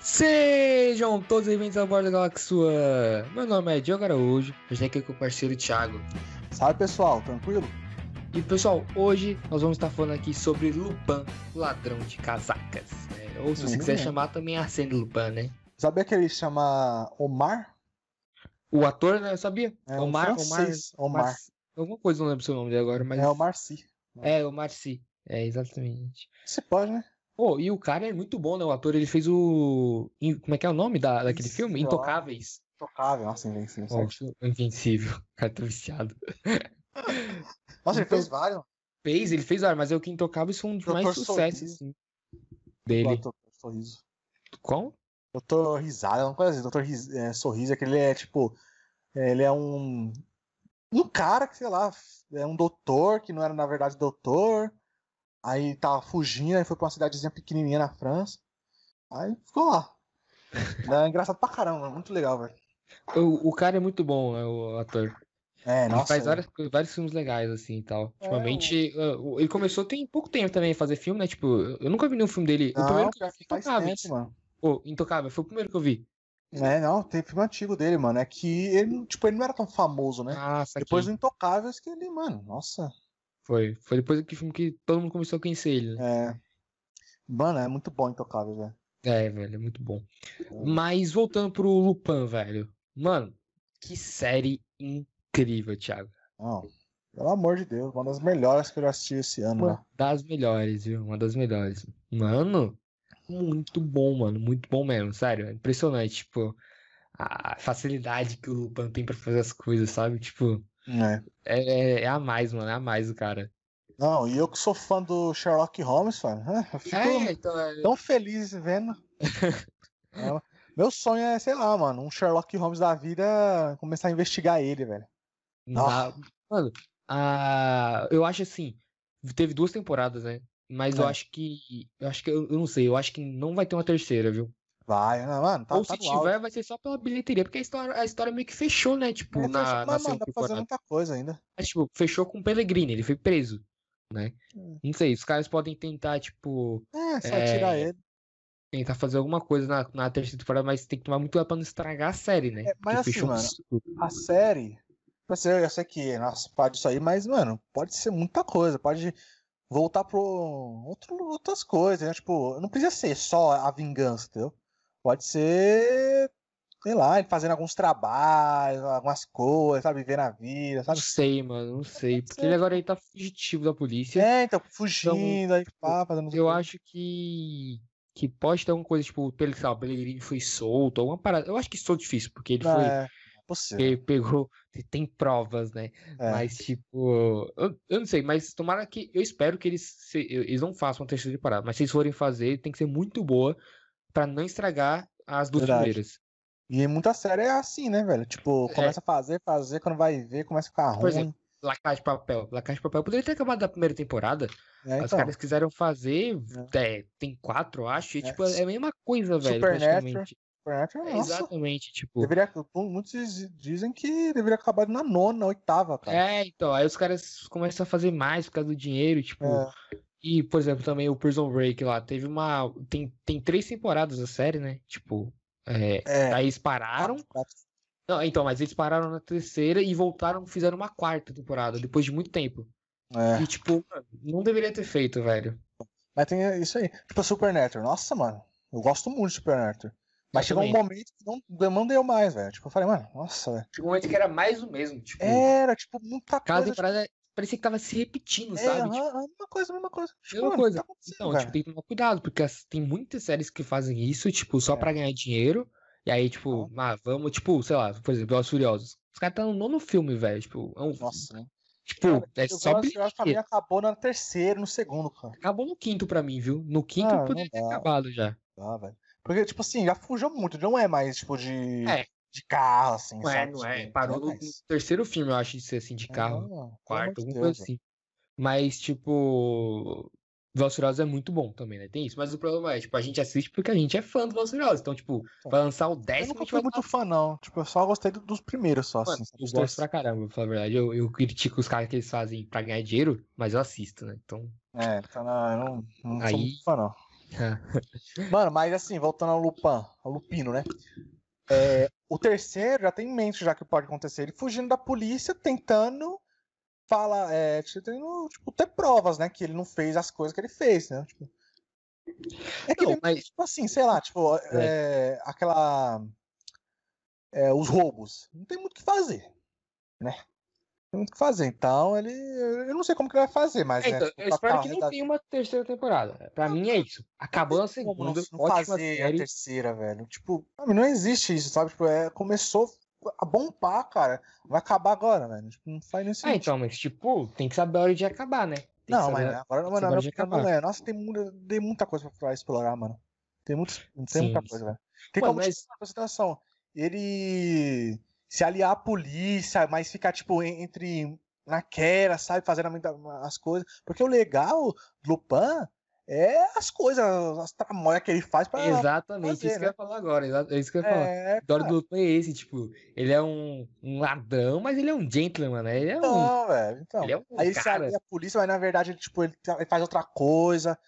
Sejam todos bem-vindos ao Bordo da Galáxia. Meu nome é Diogo Araújo, eu estou aqui com o parceiro Thiago. Salve pessoal, tranquilo? E pessoal, hoje nós vamos estar falando aqui sobre Lupin, ladrão de casacas. né? Ou se você Uhum. quiser chamar também Arsene Lupin, né? Sabia que ele chama Omar? O ator, né? Eu sabia. É um Omar, Omar, francês, Omar. Alguma coisa, não lembro o seu nome dele agora, mas. É o Marci. É, o Marci. É, exatamente. Você pode, né? Pô, e o cara é muito bom, né? O ator, ele fez o. Como é que é o nome da, daquele Isso, filme? Intocáveis. Tocável, nossa, invencível. Certo. Invencível. O cara tá viciado. Nossa, ele Então- fez vários. mano. Fez, ele fez, ah, mas é o que Intocáveis foi um dos mais sucessos, assim, dele. Doutor Sorriso. Qual? Doutor Risada, não conhece. Doutor Ris- é, Sorriso é que ele é tipo. é, Ele é um. Um cara que, sei lá, é um doutor que não era na verdade doutor. Aí tava fugindo, aí foi pra uma cidadezinha pequenininha na França. Aí ficou lá. É engraçado pra caramba, muito legal, velho. O, o cara é muito bom, né, o ator. É, Ele nossa. faz várias, vários filmes legais, assim, e tal. É, Ultimamente, ah, o- ele começou tem pouco tempo também a fazer filme, né? Tipo, eu nunca vi nenhum filme dele. o Não, primeiro que eu vi faz Intocáveis. tempo, mano. Intocável, foi o primeiro que eu vi. É, não, tem filme antigo dele, mano. É que ele, tipo, ele não era tão famoso, né? Ah. Depois do Intocáveis que ele, mano, nossa. Foi. Foi depois que filme que todo mundo começou a conhecer ele, né? É. Mano, é muito bom Intocáveis, velho. É, velho, é muito bom. Mas voltando pro Lupin, velho. Mano, que série incrível, Thiago. Não, pelo amor de Deus, uma das melhores que eu já assisti esse ano, né? Uma das melhores, viu? Uma das melhores. Mano, muito bom, mano. Muito bom mesmo, sério. É impressionante, tipo, a facilidade que o Lupin tem pra fazer as coisas, sabe? Tipo, É. é, é, a mais, mano. É a mais o cara. Não, e eu que sou fã do Sherlock Holmes, mano, né, eu fico É, então, é, tão feliz vendo. Meu sonho é, sei lá, mano, um Sherlock Holmes da vida começar a investigar ele, velho. dá- Mano, a... eu acho assim, teve duas temporadas, né? Mas eu É. acho que. Eu acho que. Eu, eu não sei, eu acho que não vai ter uma terceira, viu? Vai, né, mano, tá, Ou tá se tiver, vai ser só pela bilheteria, porque a história, a história meio que fechou, né? Tipo, É, na, mas, na mano, dá pra fazer muita coisa ainda. Mas, tipo, fechou com o Pellegrini, ele foi preso, né? Hum. Não sei, os caras podem tentar, tipo, É, só É, tirar ele. tentar fazer alguma coisa na, na terceira temporada, mas tem que tomar muito cuidado pra não estragar a série, né? É, mas Porque assim, mano, tudo. A série, eu sei, eu sei que, nossa, pode isso aí, mas, mano, pode ser muita coisa, pode voltar pro outro, outras coisas, né? Tipo, não precisa ser só a vingança, entendeu? Pode ser, sei lá, ele fazendo alguns trabalhos, algumas coisas, sabe? Viver na vida, Não sabe? sei, mano, não sei. Porque ele agora ele tá fugitivo da polícia. É, então, fugindo, aí pá, fazendo Eu acho que. Que pode ter alguma coisa, tipo, o Pel- sei lá, o Pellegrini foi solto, alguma parada. Eu acho que isso é difícil, porque ele Não, foi. é, possível. Ele pegou. Tem provas, né? É. Mas, tipo, eu, eu não sei, mas tomara que. Eu espero que eles, se- eles não façam uma terceira temporada. Mas se eles forem fazer, tem que ser muito boa pra não estragar as duas Verdade. primeiras. E muita série é assim, né, velho? Tipo, É. começa a fazer, fazer, quando vai ver, começa a ficar Por ruim. exemplo, La Casa de Papel. La Casa de Papel poderia ter acabado da primeira temporada. É, Os então, caras quiseram fazer. é, tem quatro, acho. E, É. tipo, é a mesma coisa, velho. Supernatural. Supernatural, É, nossa, exatamente, tipo. Deveria, muitos diz- dizem que deveria acabar na nona, oitava, cara. É, então, aí os caras começam a fazer mais por causa do dinheiro, tipo. E, por exemplo, também o Prison Break lá, teve uma. Tem, tem três temporadas da série, né? Tipo. É, É. aí eles pararam. Não, então, mas eles pararam na terceira e voltaram, fizeram uma quarta temporada, depois de muito tempo. É. E, tipo, mano, não deveria ter feito, velho. Mas tem isso aí. Tipo, Supernatural. Nossa, mano. Eu gosto muito de Supernatural. Mas Eu chegou um também. momento que não, não deu mais, velho. Tipo, eu falei, mano, nossa, velho. Chegou um momento que era mais o mesmo, tipo. Era, tipo, muita Cada coisa. temporada parecia que tava se repetindo, Tipo, é, sabe? Tipo, aham, a mesma coisa, a mesma coisa. Tipo, Mesma coisa. Tá Então, velho? tipo, tem que tomar cuidado, porque tem muitas séries que fazem isso, tipo, só É. pra ganhar dinheiro. E aí, tipo, ah, vamos, tipo, sei lá, por exemplo, e Furiosos. Os caras estão no nono filme, velho. Tipo, é um, Nossa, né? tipo, é Eu só que pra mim acabou na terceira, no segundo, cara. Acabou no quinto pra mim, viu? No quinto Ah, poderia ter acabado já. Ah, velho. Porque, tipo assim, já fugiu muito. Não é mais, tipo, de, É. de carro, assim, Não é, sabe? não é. Tipo, Parou no, é terceiro filme, eu acho, de ser assim, de carro. Pelo amor quarto, alguma coisa assim. Mas, tipo. Furiosos é muito bom também, né? Tem isso. Mas o problema é, tipo, a gente assiste porque a gente é fã do Furiosos. Então, tipo, vai lançar o Eu décimo, a nunca fui muito fã, não. Tipo, eu só gostei do- dos primeiros, só, Mano, assim. sabe? eu Os gosto pra caramba, pra falar a verdade. Eu, eu critico os caras que eles fazem pra ganhar dinheiro, mas eu assisto, né? Então, É, então não, eu não, não sou Aí- muito fã, não. Mano, mas assim, voltando ao Lupin, ao Lupino, né? É, o terceiro já tem em mente já que pode acontecer. Ele fugindo da polícia, tentando falar, é, tentando, tipo, ter provas, né? Que ele não fez as coisas que ele fez, né? Tipo, é que Não, ele, mas- tipo assim, sei lá, tipo, é, aquela. é, os roubos. Não tem muito o que fazer, né? Não tem muito o que fazer. Então, ele. Eu não sei como que ele vai fazer, mas. É, né, então, tipo, eu espero que redado- tenha uma terceira temporada. Pra mim é isso. Acabou a não, segunda, não ótima fazer a série. terceira, velho. Tipo, não existe isso, sabe? Tipo, é, começou a bombar, cara. Vai acabar agora, velho. Tipo, não faz nem Ah, sentido. então, mas tipo, tem que saber a hora de acabar, né? Tem não, mas agora, tem que mano, a acabar. não é. Nossa, tem, muita- tem muita coisa pra explorar, mano. Tem, muito, tem Sim, muita coisa, velho. Tem Mano, como, mas- noção, ele se aliar à polícia, mas ficar, tipo, en- entre naquela, sabe? Fazendo as coisas. Porque o legal do Lupin é as coisas, as tramóias que ele faz pra. Exatamente, fazer, isso que eu né? ia falar agora. É isso que eu ia falar. É, hora cara. do Lupin é esse, tipo, ele é um, um ladrão, mas ele é um gentleman, né? Ele é um. Não, velho. Então. Ele é um Aí ele se cara. alia à polícia, mas na verdade ele, tipo, ele, tá- ele faz outra coisa.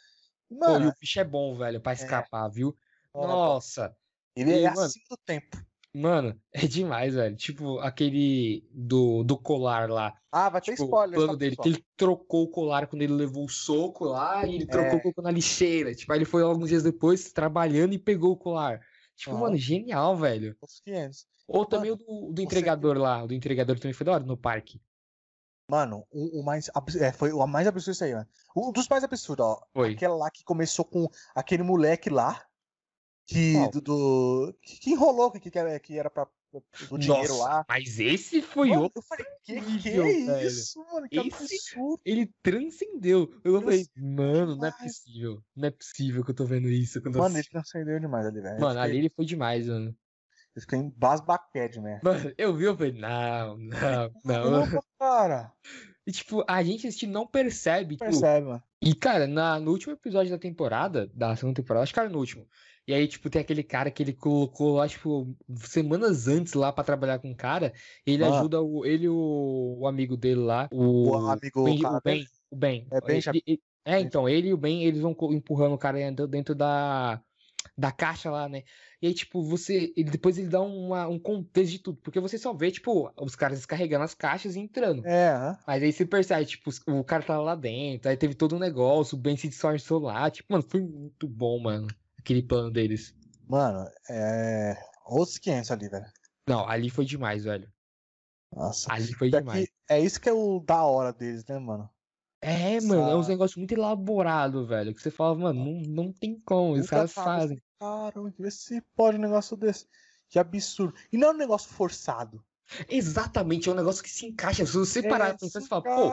Pô, e Mano, o bicho é bom, velho, pra escapar, viu? Mano, Nossa, ele e, é mano, acima do tempo. Mano, é demais, velho. Tipo, aquele do, do colar lá. Ah, vai ter Tipo, o spoiler. plano tá, dele, que ele trocou o colar quando ele levou o soco lá e ele trocou É. colocou na lixeira. Tipo, aí ele foi alguns dias depois trabalhando e pegou o colar. Tipo, Aham. mano, genial, velho. Os 500. Ou também o do, do entregador lá, o do entregador também foi da hora no parque. Mano, o, o mais. É, foi o mais absurdo isso aí, mano. Um dos mais absurdos, ó. Foi. Aquela lá que começou com aquele moleque lá. Que. Qual? Do, do- que, que enrolou, que, que, era, que era pra. Do dinheiro Nossa, lá. mas esse foi Mano, outro. eu falei, que que é isso, mano? Que Esse- absurdo. Ele transcendeu. Eu falei, mano, não é possível. Não é possível que eu tô vendo isso. eu tô Mano, ele transcendeu demais ali, velho. Mano, eu ali fiquei, ele foi demais, mano. eu fiquei em basbaquete, né? Mano, eu vi, eu falei, não, não, não. Cara. E tipo, a gente assistindo não percebe, tipo, Percebe, mano. E, cara, na, no último episódio da temporada, da segunda temporada, acho que era no último. E aí, tipo, tem aquele cara que ele colocou lá, tipo, semanas antes lá pra trabalhar com o cara. Ele Ah. ajuda o, ele e o, o amigo dele lá, o, O amigo Ben, cara o Ben, o Ben. É Ben Ele- ele- é, então, ele e o Ben, eles vão empurrando o cara dentro, dentro da, da caixa lá, né? E aí, tipo, você. Ele, depois ele dá uma, um contexto de tudo. Porque você só vê, tipo, os caras descarregando as caixas e entrando. É. Mas aí você percebe, tipo, o cara tava lá dentro, aí teve todo um negócio, o Ben se disfarçou lá. Tipo, mano, foi muito bom, mano. Aquele plano deles. Mano, é. Outros 500 ali, velho. Não, ali foi demais, velho. Nossa. Ali foi demais. é isso que é o da hora deles, né, mano? É, mano, é uns Essa- negócios muito elaborados, velho. Que você fala, mano, não, não tem como. Os caras fazem. Caramba, vê se pode um negócio desse. Que absurdo. E não é um negócio forçado. Exatamente, é um negócio que se encaixa. Se você parar É, pra pensar, se você fala, pô,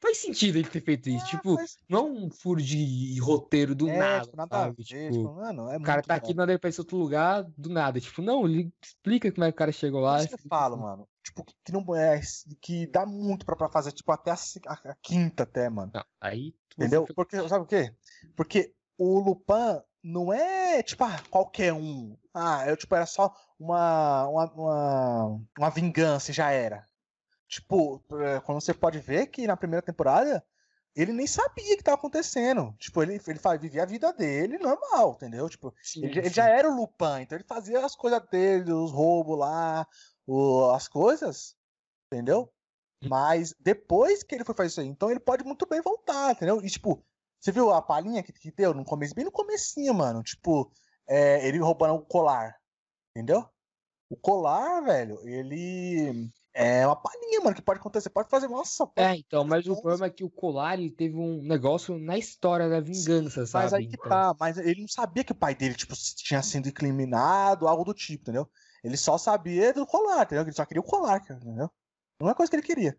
faz sentido ele ter feito isso. Ah, Tipo, faz- não é um furo de roteiro do é, nada, tipo, nada sabe? ver. Tipo, Tipo, mano, é o cara tá bom. aqui, nada ele pensa em outro lugar, do nada. Tipo, não, ele explica como é que o cara chegou Por lá. isso que eu falo, mano. Tipo, que, não é. Que dá muito pra, pra fazer, tipo, até a, a- a quinta, até, mano. Não, aí tu- Entendeu? Porque, sabe o quê? Porque o Lupin não é, tipo, ah, qualquer um. Ah, eu, tipo, era só uma, uma, uma, uma vingança e já era. Tipo, é, quando você pode ver que na primeira temporada ele nem sabia o que tava acontecendo. Tipo, ele, ele vivia a vida dele normal, entendeu? Tipo, Sim, ele, ele sim. já era o Lupin, então ele fazia as coisas dele, os roubos lá, o- as coisas, entendeu? Hum. Mas depois que ele foi fazer isso aí, então ele pode muito bem voltar, entendeu? E tipo, você viu a palhinha que, que deu no começo, bem no comecinho, mano, tipo, é, ele roubando o colar, entendeu? O colar, velho, ele é uma palhinha, mano, que pode acontecer, pode fazer, nossa, pode É, então, mas o problema é que o Colar ele teve um negócio na história da vingança, sabe? Mas aí que Então, tá, mas ele não sabia que o pai dele, tipo, tinha sido incriminado, algo do tipo, entendeu? Ele só sabia do colar, entendeu? Ele só queria o colar, entendeu? Não é coisa que ele queria.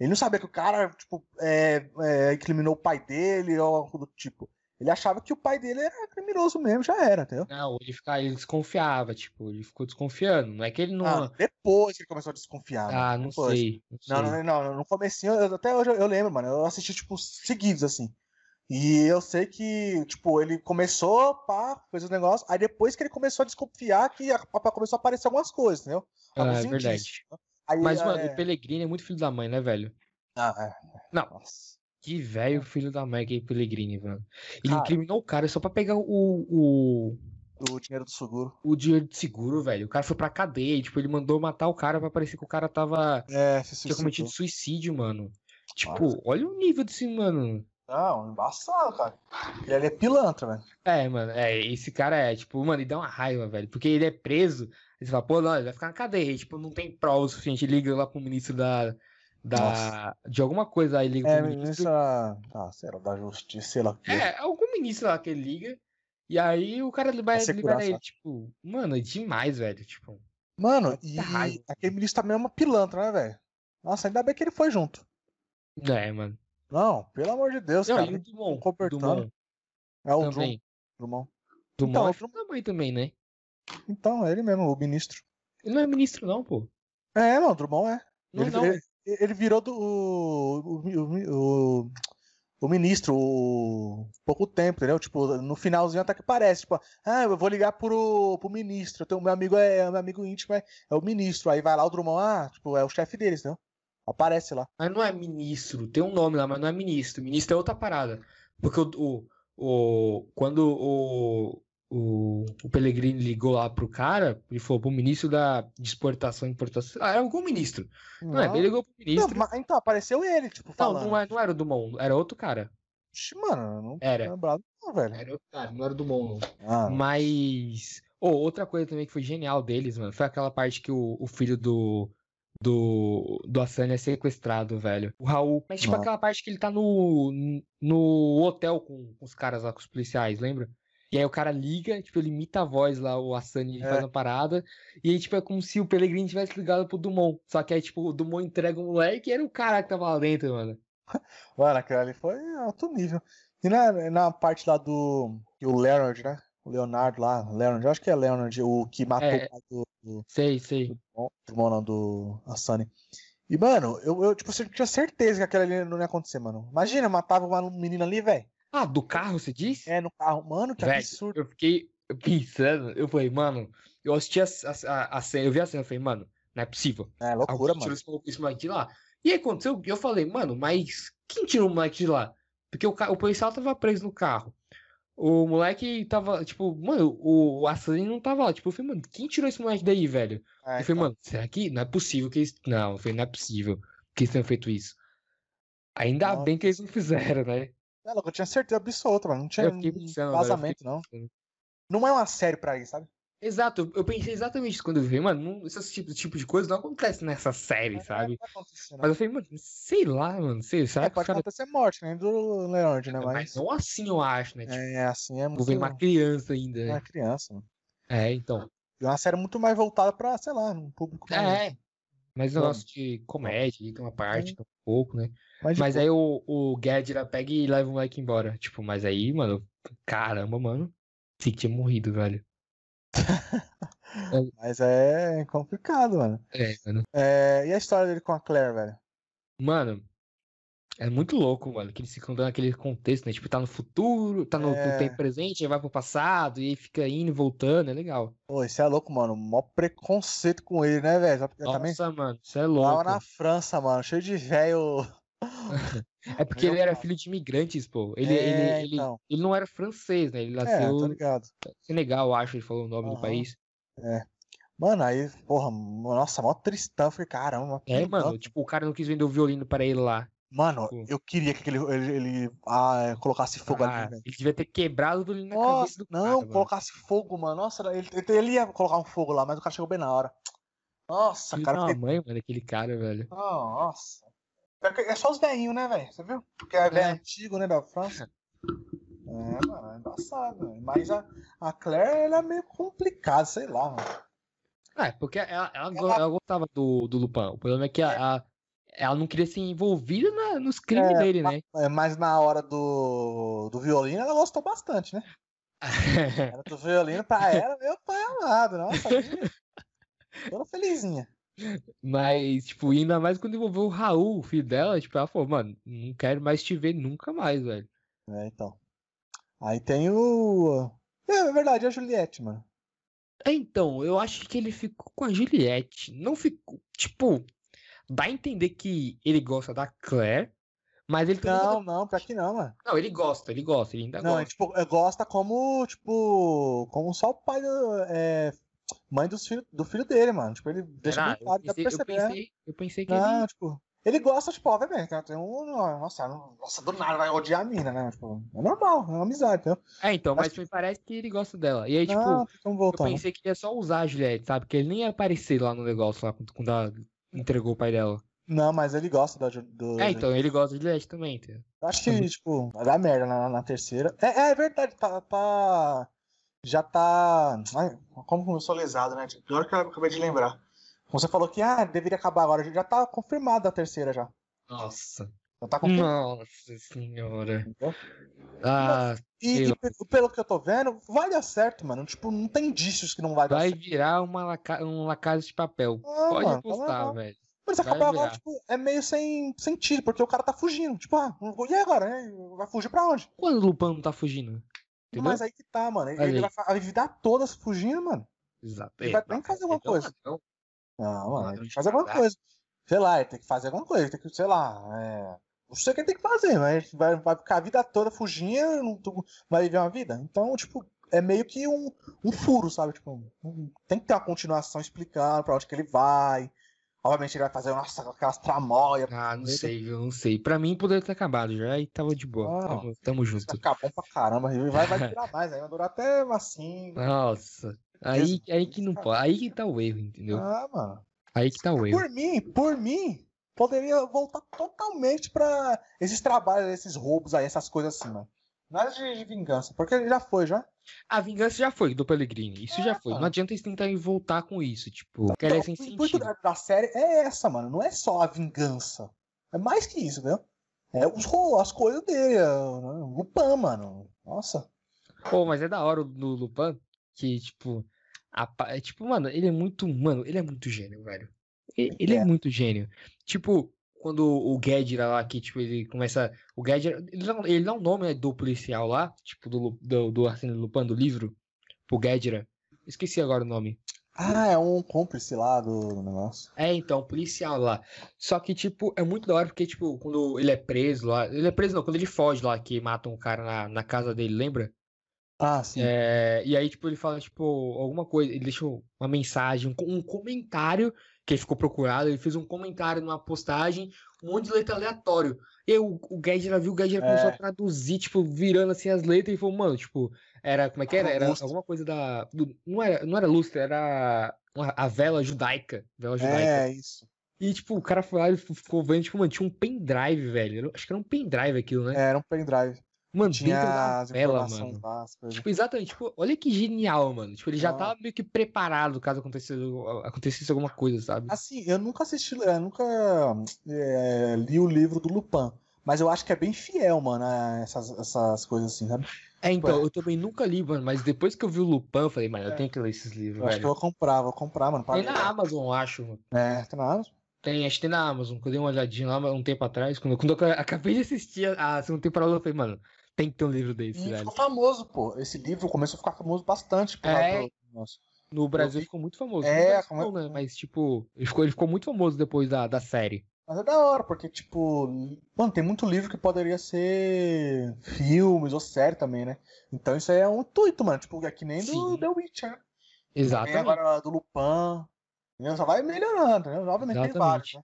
Ele não sabia que o cara, tipo, é, é, incriminou o pai dele ou algo do tipo. Ele achava que o pai dele era criminoso mesmo, já era, entendeu? Não, ele, ficava, ele desconfiava, tipo, ele ficou desconfiando. Não é que ele não. Ah, depois que ele começou a desconfiar. Ah, não sei. Não sei. Não, não, não, no comecinho, eu- até hoje eu, lembro, mano, eu assisti, tipo, seguidos, assim. E eu sei que, tipo, ele começou, pá, fez os negócios, aí depois que ele começou a desconfiar que a, a- começou a aparecer algumas coisas, entendeu? Ah, Alguns é verdade. indícios. Aí, Mas, mano, é... o Pellegrini é muito filho da mãe, né, velho? Ah, é. Não. Nossa. Que velho filho da mãe que Pellegrini, mano. Ele Cara. incriminou o cara só pra pegar o, o, O dinheiro do seguro. o dinheiro de seguro, velho. O cara foi pra cadeia, e, tipo, ele mandou matar o cara pra parecer que o cara tava. É, se tinha cometido suicídio, mano. Tipo, Nossa. olha o nível desse mano. Não, embaçado, cara. Ele é pilantra, velho. É, mano, é, esse cara é, tipo, mano, ele dá uma raiva, velho. Porque ele é preso, você fala, pô, não, ele vai ficar na cadeia. E, tipo, não tem prova o suficiente. Liga lá pro ministro da. da de alguma coisa aí, liga É, pro ministro ministro. da. Ah, sei lá, da justiça, sei lá que. É, algum ministro lá que ele liga. E aí o cara libera, libera segurança. ele, tipo, mano, é demais, velho. Tipo, Mano, e raiva. aquele ministro também é uma pilantra, né, velho? Nossa, ainda bem que ele foi junto. é, mano. Não, pelo amor de Deus, Não, cara. e o Dumont, um cobertando. Dumont É o. Drummond. Dumont Então, é mãe também, né? Então, é ele mesmo, o ministro. Ele não é ministro, não, pô. É, não, o Drummond é. Não, ele, não. ele- ele virou do, o, o, o, o- ministro o, pouco tempo, entendeu? Tipo, no finalzinho até que parece, tipo, ah, eu vou ligar pro, pro ministro, tenho, meu amigo é meu amigo íntimo, é, é o ministro. Aí vai lá o Drummond, ah, tipo, é o chefe deles, entendeu? Aparece lá. Mas não é ministro. Tem um nome lá, mas não é ministro. Ministro é outra parada. Porque o, o, o- quando o, o, o Pellegrini ligou lá pro cara, ele falou pro ministro da de exportação e importação. Ah, era algum ministro. Não, é, ele ligou pro Não, ministro. mas- então, apareceu ele, tipo, Não, falando. não, é, não era o Dumont, era outro cara. Ixi, mano, não Era. lembrado não, velho. Era outro cara, não era o Dumont, não. Ah, Mas. Oh, outra coisa também que foi genial deles, mano, foi aquela parte que o, o filho do. Do, do Asani é sequestrado, velho. O Raul. Mas, tipo, Ah. aquela parte que ele tá no, no hotel com, com os caras lá, com os policiais, lembra? E aí o cara liga, tipo, ele imita a voz lá, o Asani ele É. faz uma parada. E aí, tipo, é como se o Pellegrini tivesse ligado pro Dumont. Só que aí, tipo, o Dumont entrega o moleque e era o cara que tava lá dentro, mano. Mano, aquele ali foi alto nível. E na, na parte lá do. O Leonard, né? O Leonardo lá. Leonard, acho que é Leonard, o que matou É. o do, do, Sei, sei. do, não, do Asani. E, mano, eu, eu tipo, eu tinha certeza que aquilo ali não ia acontecer, mano. Imagina, matava uma menina ali, velho. Ah, do carro, você disse? É, no carro. Mano, que Velho, absurdo. eu fiquei pensando, eu falei, mano, eu assisti a, a, a cena, eu vi a cena, eu falei, mano, não é possível. É loucura, Alguém tirou mano. esse, esse moleque de lá. E aí aconteceu, eu falei, mano, mas quem tirou o moleque de lá? Porque o, o policial tava preso no carro. O moleque tava, tipo, mano, o, o assassino não tava lá. Tipo, eu falei, mano, quem tirou esse moleque daí, velho? É, eu falei, então. mano, será que não é possível que eles. Não, eu falei, não é possível que eles tenham feito isso. Ainda Nossa. bem que eles não fizeram, né? É louco, eu tinha certeza absoluta, mano. Não tinha Eu fiquei pensando, eu vazamento, fiquei não. pensando. Não é uma série pra isso, sabe? Exato, eu- eu pensei exatamente isso quando eu vi, mano, não, esse tipo, de coisa não acontece nessa série, Não sabe? não. Mas eu falei, mano, sei lá, mano, sei, será É, pode caras. acontecer morte, nem do Leonard, né? Mas Mas. não assim eu acho, né? Tipo, É, assim é muito. envolvendo uma criança ainda, É né? uma criança, mano. É, então. E uma série muito mais voltada pra, sei lá, um público. É, mas Vamos. negócio de comédia, tem uma parte, um pouco, né? Mas boa. aí o, o Gadra pega e leva o moleque embora. Tipo, mas aí, mano, caramba, mano. Que tinha morrido, velho. Mas é complicado, mano. É, mano. É, E a história dele com a Claire, velho? Mano, é muito louco, mano, que eles ficam dando aquele contexto, né? Tipo, tá no futuro, tá no, no É. tempo presente, aí vai pro passado, e aí fica indo e voltando, é legal. Pô, isso é louco, mano. Mó preconceito com ele, né, velho? Sabe- Nossa, Também mano, isso é tava louco. na França, mano, cheio de velho. É porque ele era filho de imigrantes, pô. Ele, É, ele, ele, então. ele não era francês, né? Ele É, nasceu no ligado. Senegal, acho, ele falou o nome do Aham. país. Mano, aí, porra, nossa, mó tristão. Eu falei, caramba, É, mano, tipo, o cara não quis vender o violino pra ele lá. Mano, Pô. eu queria que ele, ele, ele, ah, colocasse fogo Ah, ali, velho. ele devia ter quebrado o violino na cabeça Nossa, do não, cara, mano. colocasse fogo, mano. Nossa, ele, ele- ia colocar um fogo lá, mas o cara chegou bem na hora. Nossa, Filho cara, da fiquei... mãe, mano, aquele cara, velho. Nossa. É que- É só os velhinhos, né, velho? Você viu? Porque é É. antigo, né, da França. É, mano, é embaçado, velho. Mas a, a Claire, ela é meio complicada, sei lá, mano. Ah, é porque ela, ela, Ela- ela gostava do, do Lupin. O problema é que a- a- ela não queria ser envolvida na- nos crimes É, dele, né? É, mas na hora do, do violino, ela gostou bastante, né? Era do violino pra ela, meu pai amado. Nossa, toda felizinha. Mas, tipo, ainda mais quando envolveu o Raul, o filho dela, tipo, ela falou, mano, não quero mais te ver nunca mais, velho. É, então. Aí tem o. É, é verdade, a Juliette, mano. É, então, eu acho que ele ficou com a Juliette. Não ficou, tipo, dá a entender que ele gosta da Claire, Mas ele também Não, não, pra que não, mano. Não, ele gosta, ele gosta, ele ainda Não, gosta. é, tipo, é, gosta como, tipo, como só o pai, do, é, mãe dos filho, do filho dele, mano. Tipo, ele deixa muito claro, eu, dá pra pensei, eu, perceber. né? pensei, eu pensei que Não, ele. tipo, ele gosta, tipo, obviamente, né? Tem um, nossa, não- nossa, do nada vai odiar a mina, né? Tipo, é normal, é uma amizade, entendeu? É, então, mas Acho me parece que ele gosta dela. E aí, tipo, não, como eu pensei que ia só usar a Juliette, sabe? Que ele nem ia aparecer lá no negócio lá quando, quando ela entregou o pai dela. Não, mas ele gosta da, do. É, então, ele gosta de Juliette também, entendeu? Eu Acho que, tipo, vai dar merda na, na terceira. É, é verdade, tá, tá. Já tá. Ai, como começou lesado, né? Tipo, Pior que eu acabei de lembrar. Você falou que ah, deveria acabar agora. Já tá confirmada a terceira já. Nossa. Já tá confirmada. Nossa senhora. entendeu? Ah, E, e pe- pelo que eu tô vendo, vai dar certo, mano. Tipo, não tem indícios que não vai dar vai certo. virar uma laca... um lacasa de papel. Ah, Pode mano, tá apostar, legal. velho. Mas vai acabar agora, tipo, é meio sem sentido, porque o cara tá fugindo. Tipo, ah, e agora? né? Vai fugir pra onde? Quando o Lupin não tá fugindo? Entendeu? Mas aí que tá, mano. Ele, ele vai a vida toda fugindo, mano. Exato. ele É, vai que fazer alguma então, coisa. não. Mano, ele tem que fazer alguma coisa. Sei lá, ele tem que fazer alguma coisa, tem que, sei lá, é... Não sei o que ele tem que fazer, mas vai, vai ficar a vida toda fugindo, não tu- vai viver uma vida. Então, tipo, é meio que um, um furo, sabe? Tipo, um- tem que ter uma continuação explicando pra onde que ele vai. Obviamente ele vai fazer, nossa, aquelas tramóias. Ah, não sei, viu? Não sei. Pra mim poderia ter acabado já e tava de boa. Ah, Tamo, tamo junto. ficar bom pra caramba, vai, vai durar mais, aí vai durar até assim. Nossa. Aí, aí que não pode. Aí que tá o erro, entendeu? Ah, mano. Aí que tá o erro. Por mim, por mim, poderia voltar totalmente pra esses trabalhos, esses roubos aí, essas coisas assim, mano. Nada de, de vingança, porque ele já foi, já. A vingança já foi do Pellegrini. Isso já Ah, foi. Não mano. adianta eles tentarem voltar com isso. Tipo, Então, sem o sentido. da, da série é essa, mano. Não é só a vingança. É mais que isso, entendeu? É os as coisas dele. é, O Lupin, mano. Nossa. Pô, mas é da hora do Lupin que, tipo, a é, tipo, mano, ele é muito, mano, ele é muito gênio, velho. Ele é, É. muito gênio. Tipo, quando o Gedra lá, que, tipo, ele começa. O Gedra, ele dá, ele dá um nome né, do policial lá, tipo, do, do, do Arsène Lupin, do livro, pro Gedra. Esqueci agora o nome. Ah, é um cúmplice lá do, negócio. É, então, policial lá. Só que, tipo, é muito da hora porque, tipo, quando ele é preso lá. Ele é preso não, quando ele foge lá, que matam um cara na, na casa dele, lembra? Ah, sim. É, e aí, tipo, ele fala, tipo, alguma coisa. Ele deixou uma mensagem, um, um comentário, que ficou procurado. Ele fez um comentário numa postagem, um monte de letra aleatório. E aí o, Gedra viu, o Gedra começou a É. traduzir, tipo, virando assim as letras e falou, mano, tipo, era, como é que era? Era alguma coisa da. do- não, era, não era lustre, era uma- a vela judaica. Vela judaica. É, isso. E, tipo, o cara foi lá e ficou vendo, tipo, mano, tinha um pendrive, velho. Acho que era um pendrive aquilo, né? É, era um pendrive. Mano, Tinha dentro da informações mano. Tipo, exatamente. Tipo, olha que genial, mano. Tipo, ele já tava meio que preparado caso acontecesse, acontecesse alguma coisa, sabe? Assim, eu nunca assisti, eu nunca é, li o livro do Lupin, mas eu acho que é bem fiel, mano, essas, essas coisas assim, sabe? É, então, Ué. eu também nunca li, mano, mas depois que eu vi o Lupin, eu falei, mano, eu É. tenho que ler esses livros, Eu acho que eu vou comprar, vou comprar, mano. Tem ler. na Amazon, eu acho, mano. É, tem na Amazon? Tem, acho que tem na Amazon, que eu dei uma olhadinha lá um tempo atrás, quando, quando eu acabei de assistir a a segunda temporada, eu falei, mano, tem que ter um livro desse, E velho. ficou famoso, pô. Esse livro começou a ficar famoso bastante. É. do- Nossa. No Brasil vi- ficou muito famoso. É, Brasil como é- não, né? Mas, tipo, ele ficou, ele ficou muito famoso depois da, da série. Mas é da hora, porque, tipo, mano, tem muito livro que poderia ser filmes ou série também, né? Então isso aí é um intuito, mano. Tipo, é que nem do Sim. The Witcher. né? Exatamente. agora do Lupin. entendeu? Só vai melhorando, entendeu? Obviamente tem vários, né?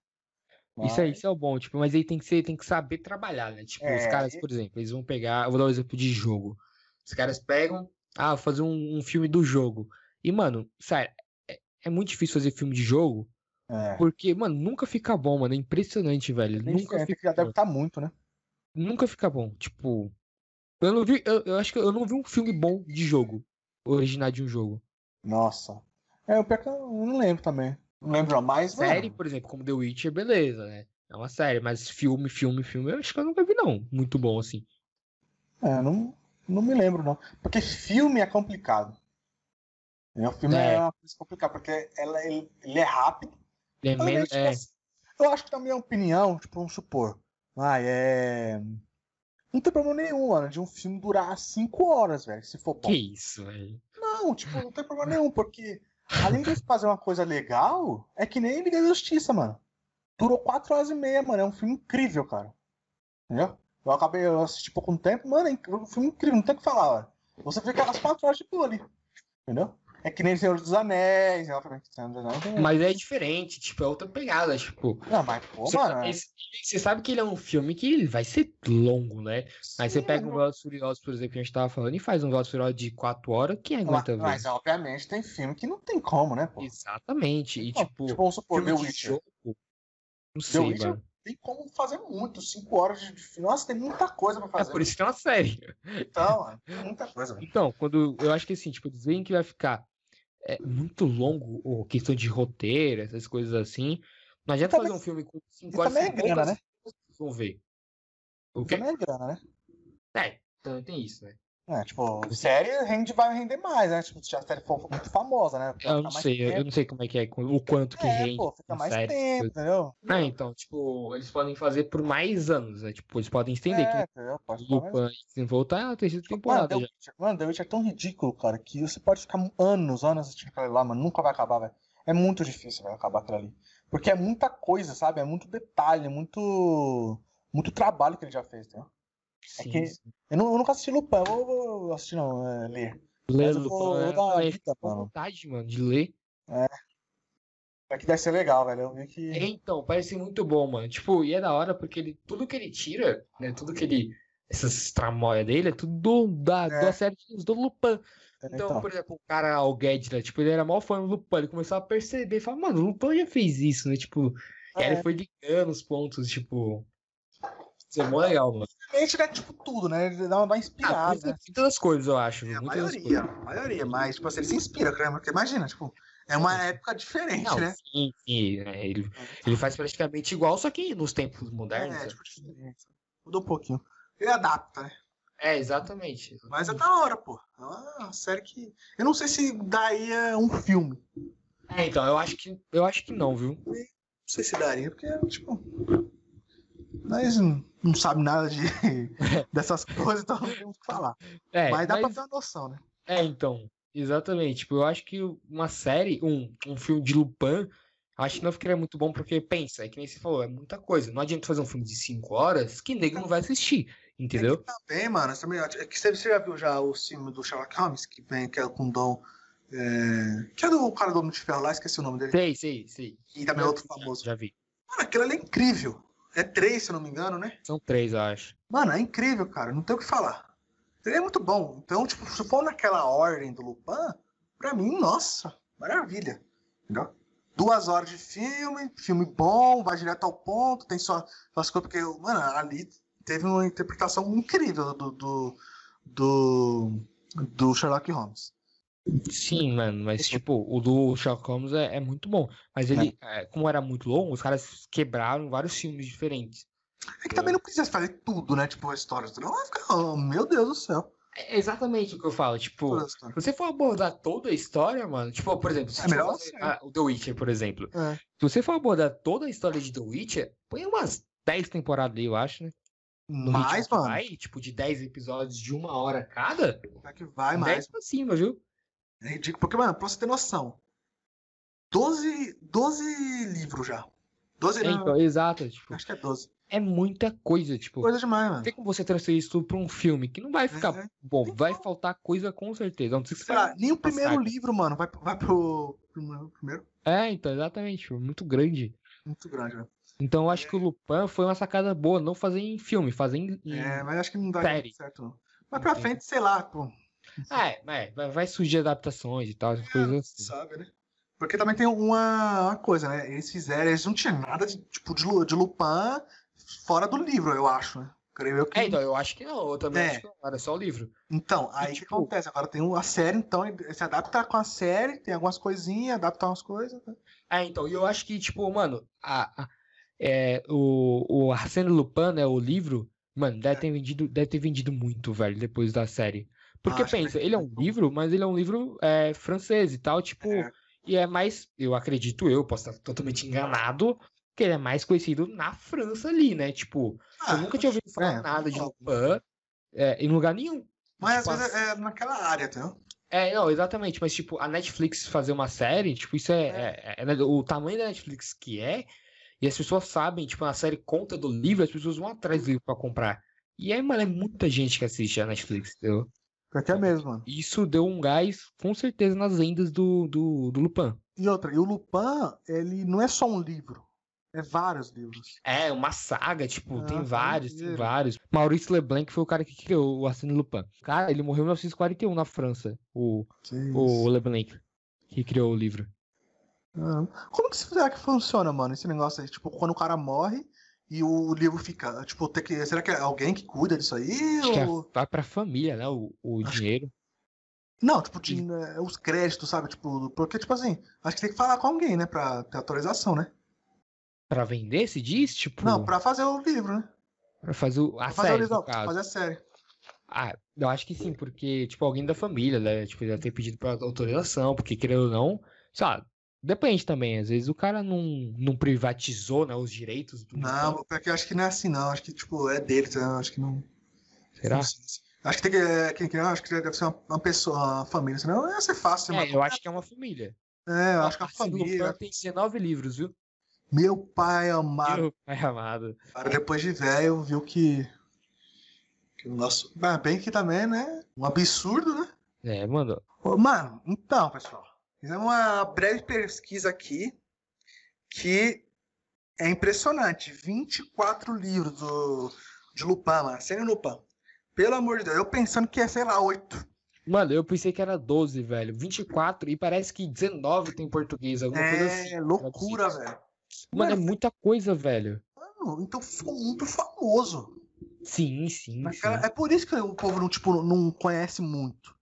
Isso aí, Mas- isso é o bom, tipo, mas aí tem que ser, tem que saber trabalhar, né? Tipo, os É, caras, e- por exemplo, eles vão pegar, eu vou dar um exemplo de jogo. Os caras pegam, ah, vou fazer um, um filme do jogo. E, mano, sério, é, é muito difícil fazer filme de jogo, É. porque, mano, nunca fica bom, mano. É impressionante, velho. Bem Nunca fica já deve estar muito, né? Nunca fica bom. Tipo, eu não vi, eu, eu acho que eu não vi um filme bom de jogo, original de um jogo. Nossa. É, o pior que eu não lembro também. Não lembro mais. Série, mano, por exemplo, como The Witcher, beleza, né? É uma série, mas filme, filme, filme, eu acho que eu nunca vi, não. Muito bom, assim. É, não, não me lembro, não. Porque filme é complicado. O filme é, É. uma coisa complicada, porque ela, ele, ele é rápido. É menos, é, Eu acho que também é opinião, tipo, vamos supor. Ah, é. Não tem problema nenhum, mano, de um filme durar 5 horas, velho, se for bom. que isso, velho. Não, tipo, não tem problema nenhum, porque além de fazer uma coisa legal, é que nem Liga da Justiça, mano. Durou 4 horas e meia, mano. É um filme incrível, cara. Entendeu? Eu acabei, eu assisti pouco um tempo, mano, é um filme incrível, não tem o que falar, ó. Você fica as quatro horas de boa ali. Entendeu? É que nem Senhor dos Anéis, é... Mas é diferente, tipo, é outra pegada, tipo. Não, mas, pô, Você, mano. é- você sabe que ele é um filme que ele vai ser longo, né? Aí você sim, pega um Velozes Furiosos, por exemplo, que a gente tava falando, e faz um Velozes Furiosos de 4 horas, quem Mas, aguenta ver? mas, obviamente, tem filme que não tem como, né, pô? Exatamente. E Pô, tipo, tipo, vamos supor, The filme de Witcher. jogo, não The sei, Witcher mano. tem como fazer muito, cinco horas de filme. Nossa, tem muita coisa pra É fazer. por isso que é uma série. Então, muita coisa. Então, quando eu acho que assim, tipo, veem que vai ficar é, muito longo, ou questão de roteiro, essas coisas assim. Não adianta também- fazer um filme com 5 e horas também é grana, né? vão ver. O quê? Também é grana, né? É, também tem isso, né? É, tipo, série rende, vai render mais, né? Tipo, se a série for muito famosa, né? Vai Eu não sei, eu, eu tempo. não sei como é que é, o quanto que É, rende. pô, fica mais série, tempo, coisa. entendeu? Ah, então, tipo, eles podem fazer por mais anos, né? Tipo, eles podem estender. É, que entendeu? Pode o ficar mais- Lupin voltar na terceira Mano, temporada The já. Witcher, mano, The Witcher é tão ridículo, cara, que você pode ficar anos, anos assistindo aquilo lá, mano. Nunca vai acabar, velho. É muito difícil, velho, acabar aquilo ali. Porque é muita coisa, sabe? É muito detalhe, muito. Muito trabalho que ele já fez, entendeu? Sim, que- sim. Eu, não, eu nunca assisti Lupin, eu vou, vou assistir não, é, ler. Ler eu vou- Lupin, vou é- dar uma é, dica, fica com mano. vontade, mano, de ler. É que deve ser legal, velho. Eu vi que. É, então, parece muito bom, mano. Tipo, e é da hora porque ele, tudo que ele tira, né? Tudo que ele. Essas tramóias dele é tudo da, É. da série do Lupin. É, Então, então, por exemplo, o cara, o Guedes, né? Tipo, ele era mó fã do Lupin. Ele começou a perceber, falou, mano, o Lupin já fez isso, né? Tipo, e aí É. ele foi ligando os pontos, tipo. Isso é mó legal, mano. Realmente, né, tipo, tudo, né? Ele dá uma, uma Ah, inspirada, muitas, né? muitas coisas, eu acho. É, a maioria, a maioria, mas, tipo assim, ele se inspira, porque imagina, tipo, é uma época diferente, Não, né? sim, sim. né, Ele, ele faz praticamente igual, só que nos tempos modernos. É, né? tipo, diferente. Mudou um pouquinho. Ele adapta, né? É, exatamente. Mas é da hora, pô. É uma série que. Eu não sei se daria um filme. É, então, eu acho que eu acho que não, viu? Não sei se daria, porque, tipo. Nós não, sabe nada de, dessas coisas, então não temos o que falar. É, mas dá pra mas- ter uma noção, né? é, então, exatamente. Tipo, eu acho que uma série, um, um filme de Lupin, acho que não ficaria muito bom, porque pensa, é que nem você falou, é muita coisa. Não adianta fazer um filme de 5 horas que nego não vai assistir, entendeu? É também, mano, também, é que você você já viu já o filme do Sherlock Holmes, que vem, que é com Dom. É, que é do cara do Homem de Ferro lá, esqueci o nome dele. Sei, sei, sei. E também é outro famoso. Já vi. Mano, aquilo ali é incrível. É três, se eu não me engano, né? São três, eu acho. Mano, é incrível, cara. Não tem o que falar. Ele é muito bom. Então, tipo, se for naquela ordem do Lupin, pra mim, nossa, maravilha. Entendeu? Duas horas de filme, filme bom, vai direto ao ponto, tem só as coisas, porque, mano, ali teve uma interpretação incrível do, do, do, do Sherlock Holmes. Sim, mano, mas tipo, o do Sherlock Holmes é, é muito bom. Mas ele, é, como era muito longo, os caras quebraram vários filmes diferentes. É que também não precisa fazer tudo, né? Tipo, a história. Não vai ficar, oh, meu Deus do céu. É exatamente o que eu falo, tipo. Se você for abordar toda a história, mano, tipo, por exemplo, se É melhor fazer você. a- o The Witcher, por exemplo. É. Se você for abordar toda a história de The Witcher, põe umas 10 temporadas aí, eu acho, né? No Mais, mano. Vai, tipo, de 10 episódios de uma hora cada, Vai que vai 10 mais. pra cima, viu? É ridículo. Porque, mano, pra você ter noção, 12, 12 livros já. 12 É, não, então, exato, tipo, acho que é 12. é muita coisa, tipo. Coisa demais, mano. tem como você transferir isso tudo pra um filme que não vai ficar É. bom, Tem vai faltar coisa com certeza. Não sei se Sei lá, nem o primeiro livro, mano, vai, vai pro primeiro, primeiro. É, então, exatamente, tipo, muito grande. Muito grande, velho. Então eu acho que o Lupin foi uma sacada boa, não fazer em filme, fazer em. É, mas acho que não dá Série. certo, não. Mas pra Entendi. frente, sei lá, pô. É, é, vai, surgir adaptações e tal, essas coisas assim. Sabe, né? Porque também tem uma, uma coisa, né? Eles fizeram, eles não tinham nada de, tipo, de, de Lupin fora do livro, eu acho, né? Creio eu que. É, então, eu acho que não, eu também É. acho que não, era só o livro. Então, aí o que tipo- acontece? Agora tem a série, então se adapta com a série, tem algumas coisinhas, adapta umas coisas. né? É, então, e eu acho que, tipo, mano, a, a- é, o, o Arsène Lupin, né, o livro, mano, deve É. ter vendido, deve ter vendido muito, velho, depois da série. Porque Acho pensa, ele é um livro, mas ele é um livro é, francês e tal, tipo, É. e é mais, eu acredito eu, posso estar totalmente enganado, que ele é mais conhecido na França ali, né? Tipo, eu Ah, nunca tinha ouvido falar é, nada de. Lupin é, em lugar nenhum. Mas Tipo, às vezes é, é naquela área, entendeu? É, não, exatamente, mas tipo, a Netflix fazer uma série, tipo, isso é, é- é- é o tamanho da Netflix que é, E as pessoas sabem, tipo, a série conta do livro, as pessoas vão atrás do livro pra comprar. E aí, mano, é muita gente que assiste a Netflix, entendeu? É mesmo, mano. Isso deu um gás, com certeza, nas vendas do, do, do Lupin. E outra, e o Lupin, ele não é só um livro. É vários livros. É, uma saga, tipo, Ah, tem tá vários, tem vários. Maurício Leblanc foi o cara que criou o Arsène Lupin. Cara, ele morreu em 1941 na França, o, o. Leblanc, que criou o livro. Ah, Como que será que funciona, mano, esse negócio aí? Tipo, quando o cara morre e o livro fica. Tipo, tem que, será que é alguém que cuida disso aí? Acho que é- Ou... vai pra família, né, o, o Acho que- dinheiro. Não, tipo, tinha, é, os créditos, sabe? Tipo, porque, tipo assim, acho que tem que falar com alguém, né? Pra ter autorização, né? Pra vender, se diz? Tipo, Não, pra fazer o livro, né? pra fazer o, a Pra fazer o série, livro, caso. fazer a série. Ah, eu acho que sim, porque, tipo, alguém da família, né? Tipo, deve ter pedido pra autorização, porque querendo ou não, sei lá, depende também. Às vezes o cara não, não privatizou, né, os direitos do Não, porque eu acho que não é assim, não. Acho que, tipo, é dele, tá? Acho que não. Será? não sei. Acho que tem que. é, que é? Acho que deve ser uma, uma pessoa, uma família, senão ia ser fácil. É, mas- eu acho que é uma família. É, eu acho que a Arsène Lupin família. tem 19 livros, viu? Meu pai amado. Meu pai amado. Cara, depois de velho, viu que. que o nosso. Ah, bem que também, né? Um absurdo, né? É, mano. Ô, Mano, então, pessoal. Fizemos uma breve pesquisa aqui que é impressionante. 24 livros do, de Lupin, mano. Sem Lupin. Pelo amor de Deus. Eu pensando que é, sei lá, 8. Mano, eu pensei que era 12, velho. 24 e parece que 19 tem português, alguma coisa assim. É loucura, velho. Mano, é muita coisa, velho. Mano, então ficou muito famoso. Sim, sim, sim. É por isso que o povo não, tipo, não conhece muito.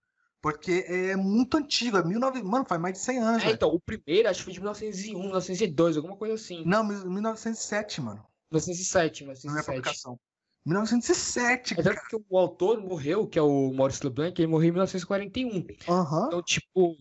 Porque é muito antigo, é 19... Mano, faz mais de 100 anos, É, então, o primeiro acho que foi de 1901, 1902, alguma coisa assim. Não, 1907, mano. 1907, Na minha 1907. publicação. 1907, É cara. que o autor morreu, que é o Maurice Leblanc, ele morreu em 1941. Aham. Então, tipo,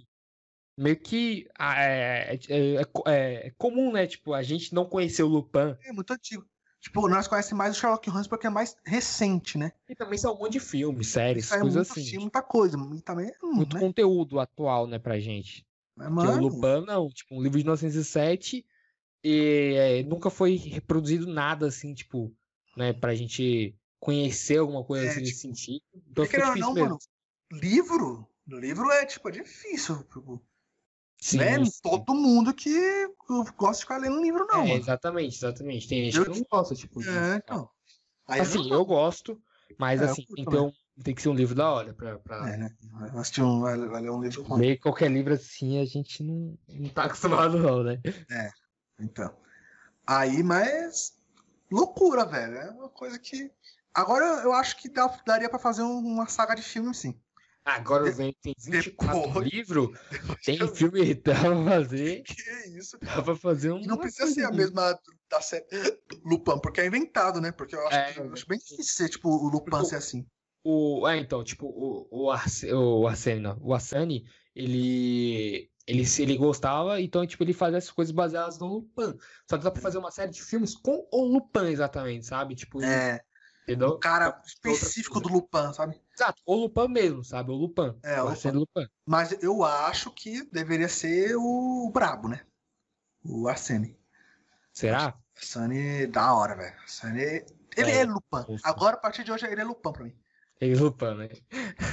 meio que ah, é, é, é é- é comum, né? Tipo, a gente não conhecer o Lupin. É muito antigo. Tipo, nós conhecemos mais o Sherlock Holmes porque é mais recente, né? E também são um monte de filmes, séries, coisas assim. filme, muita coisa. E também, hum, Muito né? conteúdo atual, né, pra gente. Mas, Porque o mano, Lupin, não. Tipo, um livro de 1907 e é, nunca foi reproduzido nada, assim, tipo, né, pra gente conhecer alguma coisa É, assim nesse tipo, sentido. Então não, mesmo. mano, livro, livro é, tipo, é difícil. Tipo, Sim, né? sim. Todo mundo que gosta de ficar lendo livro, não, É, exatamente, exatamente. Tem gente Eu, que não gosta, tipo, É, então. Aí Assim, não- eu gosto, mas É, eu assim, então tem que ser um livro da hora pra. pra... É, né? Assistir um, vai, vai ler um livro. Ler qualquer livro assim, a gente não, não tá acostumado, não, né? Então. Aí, mas. Loucura, velho. É uma coisa que. Agora eu acho que dá- daria pra fazer um- uma saga de filme, sim. Agora De- vem, tem 24 depois- livros, tem Eu- filme dá pra fazer. Que isso? Dá pra fazer um. E não precisa ser a mesma da série Lupin, porque é inventado, né? Porque eu acho, É, que- eu acho bem difícil ser, tipo, o Lupin Porque o- ser assim. O, é, então, tipo, o, o, Arce, o Arsene, não. O Arsene, ele, ele, ele gostava, então, tipo, ele fazia essas coisas baseadas no Lupin. Só que dá pra fazer uma série de filmes com o Lupin, exatamente, sabe? Tipo, É, entendeu? o cara específico do Lupin, sabe? Exato, o Lupin mesmo, sabe? O Lupin. É, o Arsene Lupin. Mas eu acho que deveria ser o brabo, né? O Arsene. Será? Arsene da hora, velho. Arsene. Ele É, é, Lupin. Agora, a partir de hoje, ele é Lupin pra mim. Ele Lupin, né?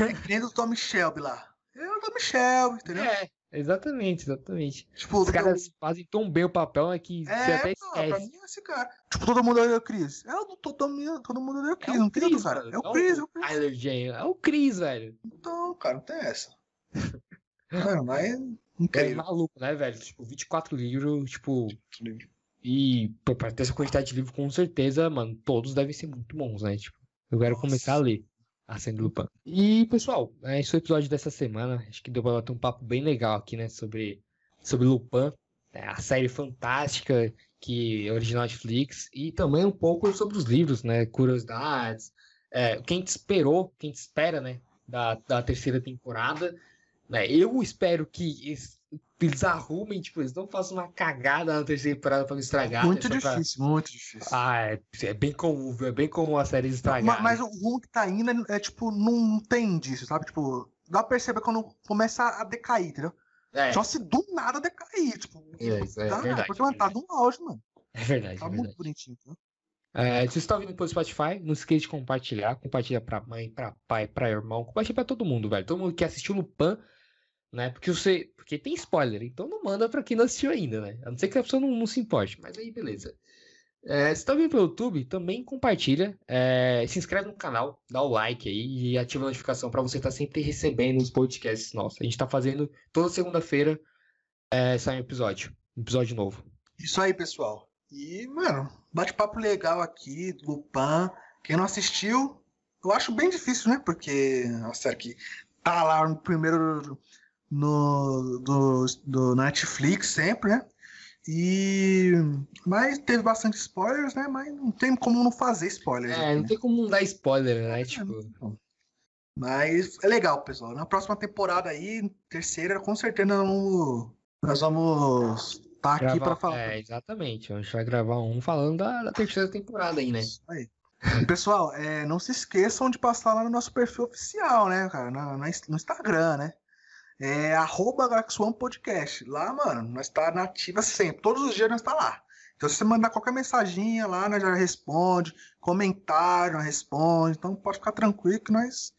É que nem do Tommy Shelby lá. Ele é o Tommy Shelby, entendeu? É, exatamente, exatamente. Tipo, Os caras fazem tão bem o papel, é que você até É, não, pra esquece. mim é esse cara. Tipo, todo mundo odeia o Chris. É todo, mundo- todo mundo odeia o Chris. É não o tem outro Chris, cara. É o Chris, é o Chris. Tyler Jane, é o Chris, velho. Então, cara, não tem essa. Mano, mas é É incrível. maluco, né, velho? Tipo, 24 livros, tipo. E pô, pra ter essa quantidade de livros, com certeza, mano, todos devem ser muito bons, né? Tipo, eu quero Nossa. começar a ler Acendo Lupin. E, pessoal, é esse é o episódio dessa semana. Acho que deu pra bater um papo bem legal aqui, né? Sobre, sobre Lupin, né, a série fantástica que é original Netflix. E também um pouco sobre os livros, né? Curiosidades. É, o que a gente esperou, o que a gente espera, né? Da, da terceira temporada. Né? Eu espero que es- eles arrumem, tipo, eles não façam uma cagada na terceira temporada pra não estragar. Muito né, só pra- difícil, muito difícil. Ah, é, é bem comum? É bem comum a série estragar. Mas, o ruim que tá indo é, é, tipo, não tem disso, sabe? Tipo, dá pra perceber quando começa a decair, entendeu? É, Só se do nada decair, tipo. É, isso é verdade, Porque, mano, tá verdade. no auge, mano. É verdade. Tá é muito bonitinho. Tá? É, se você está ouvindo pelo Spotify, não esqueça de compartilhar. Compartilha pra mãe, pra pai, pra irmão. Compartilha pra todo mundo, velho. Todo mundo que assistiu Lupin, né? Porque você. Porque tem spoiler, então não manda pra quem não assistiu ainda, né? A não ser que a pessoa não, não se importe. Mas aí, beleza. É, se tá ouvindo pelo YouTube, também compartilha. é, se inscreve no canal, dá o like aí e ativa a notificação pra você estar sempre recebendo os podcasts nossos. A gente tá fazendo toda segunda-feira é, sai um episódio. Um episódio novo. Isso aí, pessoal. E, mano, bate-papo legal aqui, Lupin. Quem não assistiu, eu acho bem difícil, né? Porque é uma série que tá lá no primeiro no do, do Netflix sempre, né? E mas teve bastante spoilers, né? Mas não tem como não fazer spoilers. É, aqui, não né? tem como não dar spoiler, né? Tipo. Mas é legal, pessoal. Na próxima temporada aí, terceira, com certeza nós vamos, nós vamos estar aqui gravar- para falar. É, exatamente. A gente vai gravar um falando da, da terceira temporada aí, né? Isso aí. Pessoal, é, não se esqueçam de passar lá no nosso perfil oficial, né, cara? Na- na- no Instagram, né? É arroba Galaxy One Podcast. Lá, mano, nós tá na ativa sempre. Todos os dias nós tá lá. Então, se você mandar qualquer mensaginha lá, nós já responde. Comentário, nós responde. Então, pode ficar tranquilo que nós,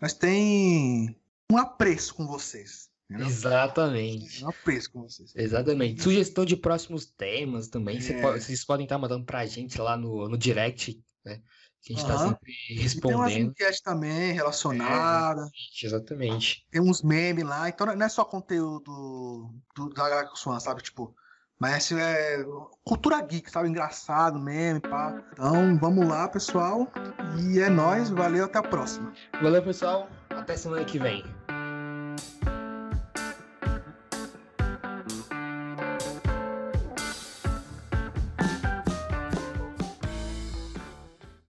nós tem um apreço com vocês. entendeu? Exatamente. Um apreço com vocês. Exatamente. Sugestão de próximos temas também. É. vocês podem estar mandando pra gente lá no, no direct, né? Que a gente tá Aham. sempre E tem umas respondendo. enquetes também relacionadas. Exatamente. tem uns memes lá, então não é só conteúdo do, da One, sabe? Tipo, mas é cultura geek, sabe? Engraçado, meme, pá. Então, vamos lá, pessoal. E é nóis, valeu, até a próxima. Valeu, pessoal. Até semana que vem.